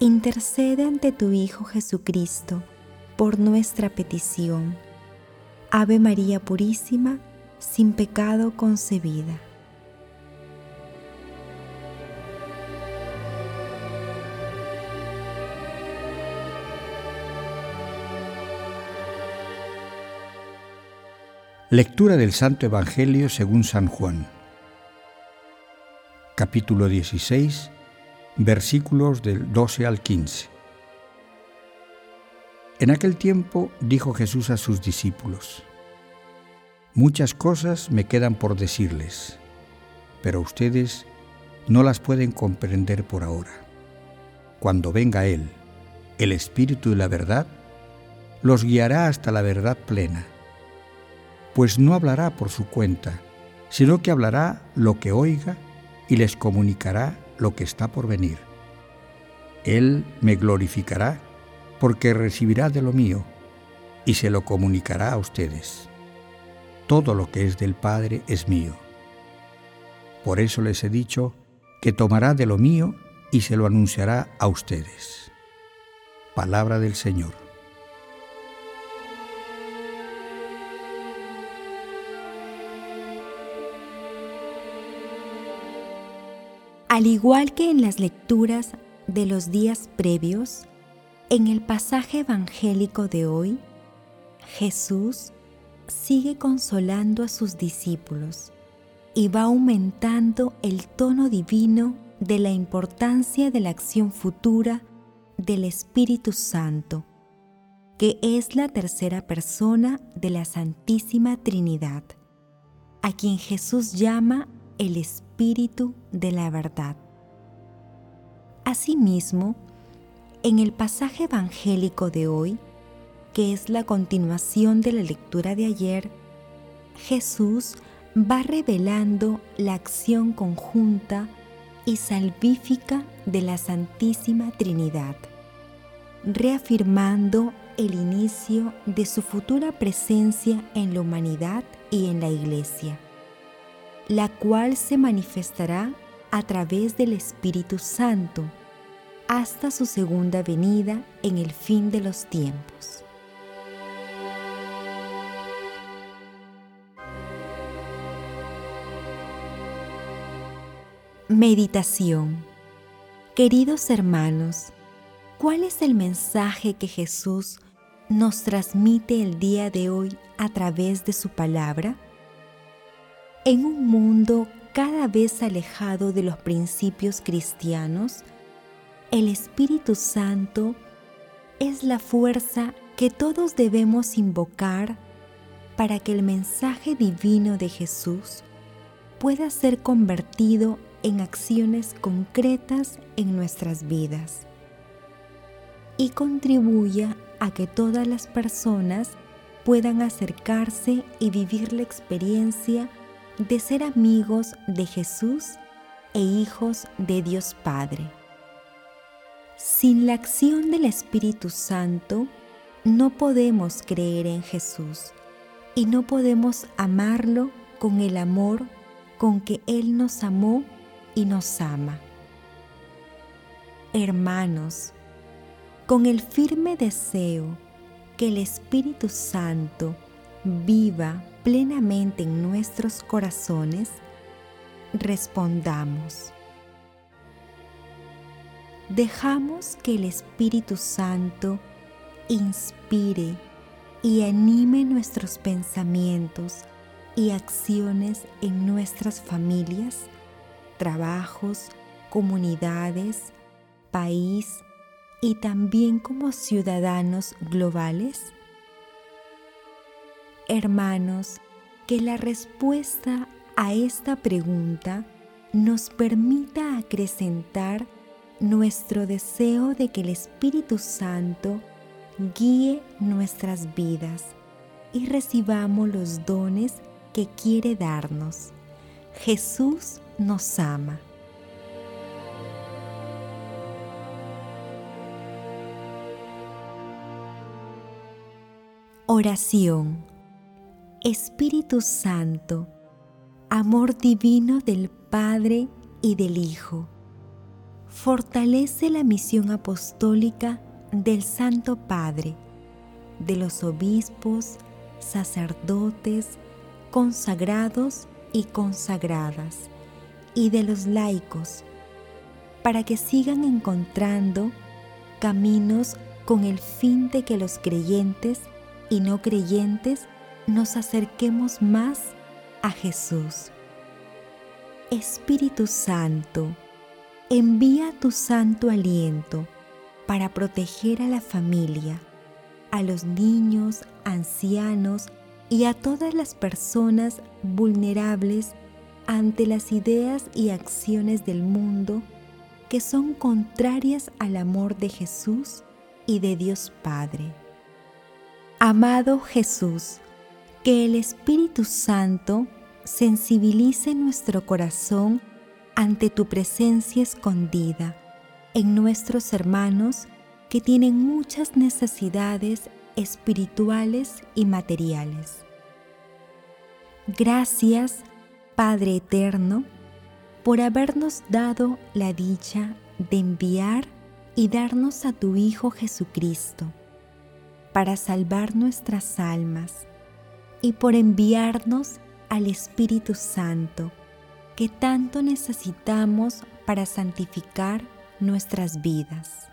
intercede ante tu Hijo Jesucristo por nuestra petición. Ave María Purísima, sin pecado concebida. Lectura del Santo Evangelio según San Juan. Capítulo 16 versículos del 12 al 15. En aquel tiempo dijo Jesús a sus discípulos, Muchas cosas me quedan por decirles, pero ustedes no las pueden comprender por ahora. Cuando venga Él, el Espíritu de la verdad, los guiará hasta la verdad plena, pues no hablará por su cuenta, sino que hablará lo que oiga y les comunicará lo que está por venir. Él me glorificará porque recibirá de lo mío y se lo comunicará a ustedes. Todo lo que es del Padre es mío. Por eso les he dicho que tomará de lo mío y se lo anunciará a ustedes. Palabra del Señor. Al igual que en las lecturas de los días previos, en el pasaje evangélico de hoy, Jesús sigue consolando a sus discípulos y va aumentando el tono divino de la importancia de la acción futura del Espíritu Santo, que es la tercera persona de la Santísima Trinidad, a quien Jesús llama el Espíritu de la verdad. Asimismo, en el pasaje evangélico de hoy, que es la continuación de la lectura de ayer, Jesús va revelando la acción conjunta y salvífica de la Santísima Trinidad, reafirmando el inicio de su futura presencia en la humanidad y en la Iglesia la cual se manifestará a través del Espíritu Santo hasta su segunda venida en el fin de los tiempos. Meditación Queridos hermanos, ¿cuál es el mensaje que Jesús nos transmite el día de hoy a través de su palabra? En un mundo cada vez alejado de los principios cristianos, el Espíritu Santo es la fuerza que todos debemos invocar para que el mensaje divino de Jesús pueda ser convertido en acciones concretas en nuestras vidas y contribuya a que todas las personas puedan acercarse y vivir la experiencia de ser amigos de Jesús e hijos de Dios Padre. Sin la acción del Espíritu Santo, no podemos creer en Jesús y no podemos amarlo con el amor con que Él nos amó y nos ama. Hermanos, con el firme deseo que el Espíritu Santo viva plenamente en nuestros corazones, respondamos. Dejamos que el Espíritu Santo inspire y anime nuestros pensamientos y acciones en nuestras familias, trabajos, comunidades, país y también como ciudadanos globales? Hermanos, que la respuesta a esta pregunta nos permita acrecentar nuestro deseo de que el Espíritu Santo guíe nuestras vidas y recibamos los dones que quiere darnos. Jesús nos ama. Oración. Espíritu Santo, amor divino del Padre y del Hijo, fortalece la misión apostólica del Santo Padre, de los obispos, sacerdotes, consagrados y consagradas, y de los laicos, para que sigan encontrando caminos con el fin de que los creyentes y no creyentes nos acerquemos más a Jesús. Espíritu Santo, envía tu santo aliento para proteger a la familia, a los niños, ancianos y a todas las personas vulnerables ante las ideas y acciones del mundo que son contrarias al amor de Jesús y de Dios Padre. Amado Jesús, que el Espíritu Santo sensibilice nuestro corazón ante tu presencia escondida en nuestros hermanos que tienen muchas necesidades espirituales y materiales. Gracias, Padre Eterno, por habernos dado la dicha de enviar y darnos a tu Hijo Jesucristo para salvar nuestras almas y por enviarnos al Espíritu Santo que tanto necesitamos para santificar nuestras vidas.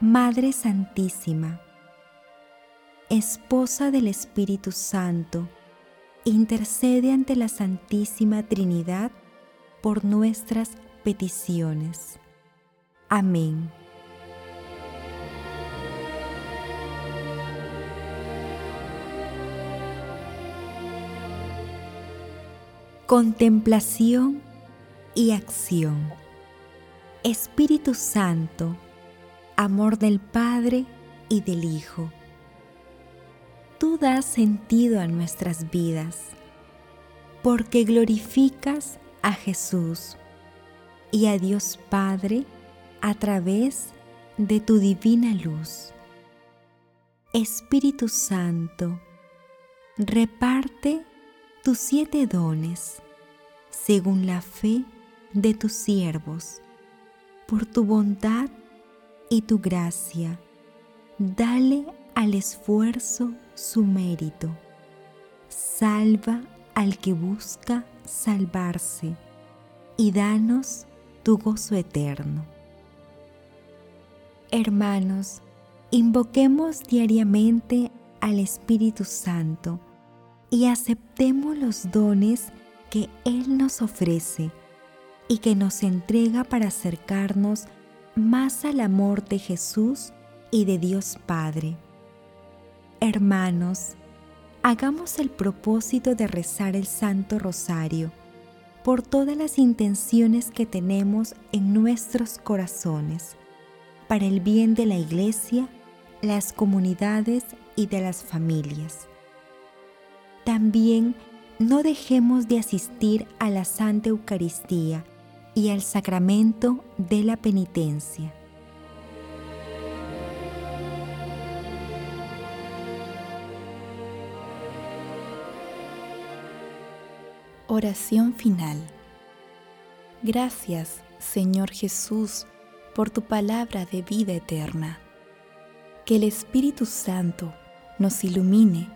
Madre Santísima, Esposa del Espíritu Santo, intercede ante la Santísima Trinidad por nuestras peticiones. Amén. Contemplación y acción. Espíritu Santo, amor del Padre y del Hijo. Tú das sentido a nuestras vidas, porque glorificas a Jesús y a Dios Padre a través de tu divina luz. Espíritu Santo, reparte tus siete dones, según la fe de tus siervos, por tu bondad y tu gracia. Dale al esfuerzo su mérito. Salva al que busca salvarse y danos tu gozo eterno. Hermanos, invoquemos diariamente al Espíritu Santo y aceptemos los dones que Él nos ofrece y que nos entrega para acercarnos más al amor de Jesús y de Dios Padre. Hermanos, hagamos el propósito de rezar el Santo Rosario por todas las intenciones que tenemos en nuestros corazones, para el bien de la Iglesia, las comunidades y de las familias también no dejemos de asistir a la Santa Eucaristía y al sacramento de la penitencia. Oración final. Gracias, Señor Jesús, por tu palabra de vida eterna. Que el Espíritu Santo nos ilumine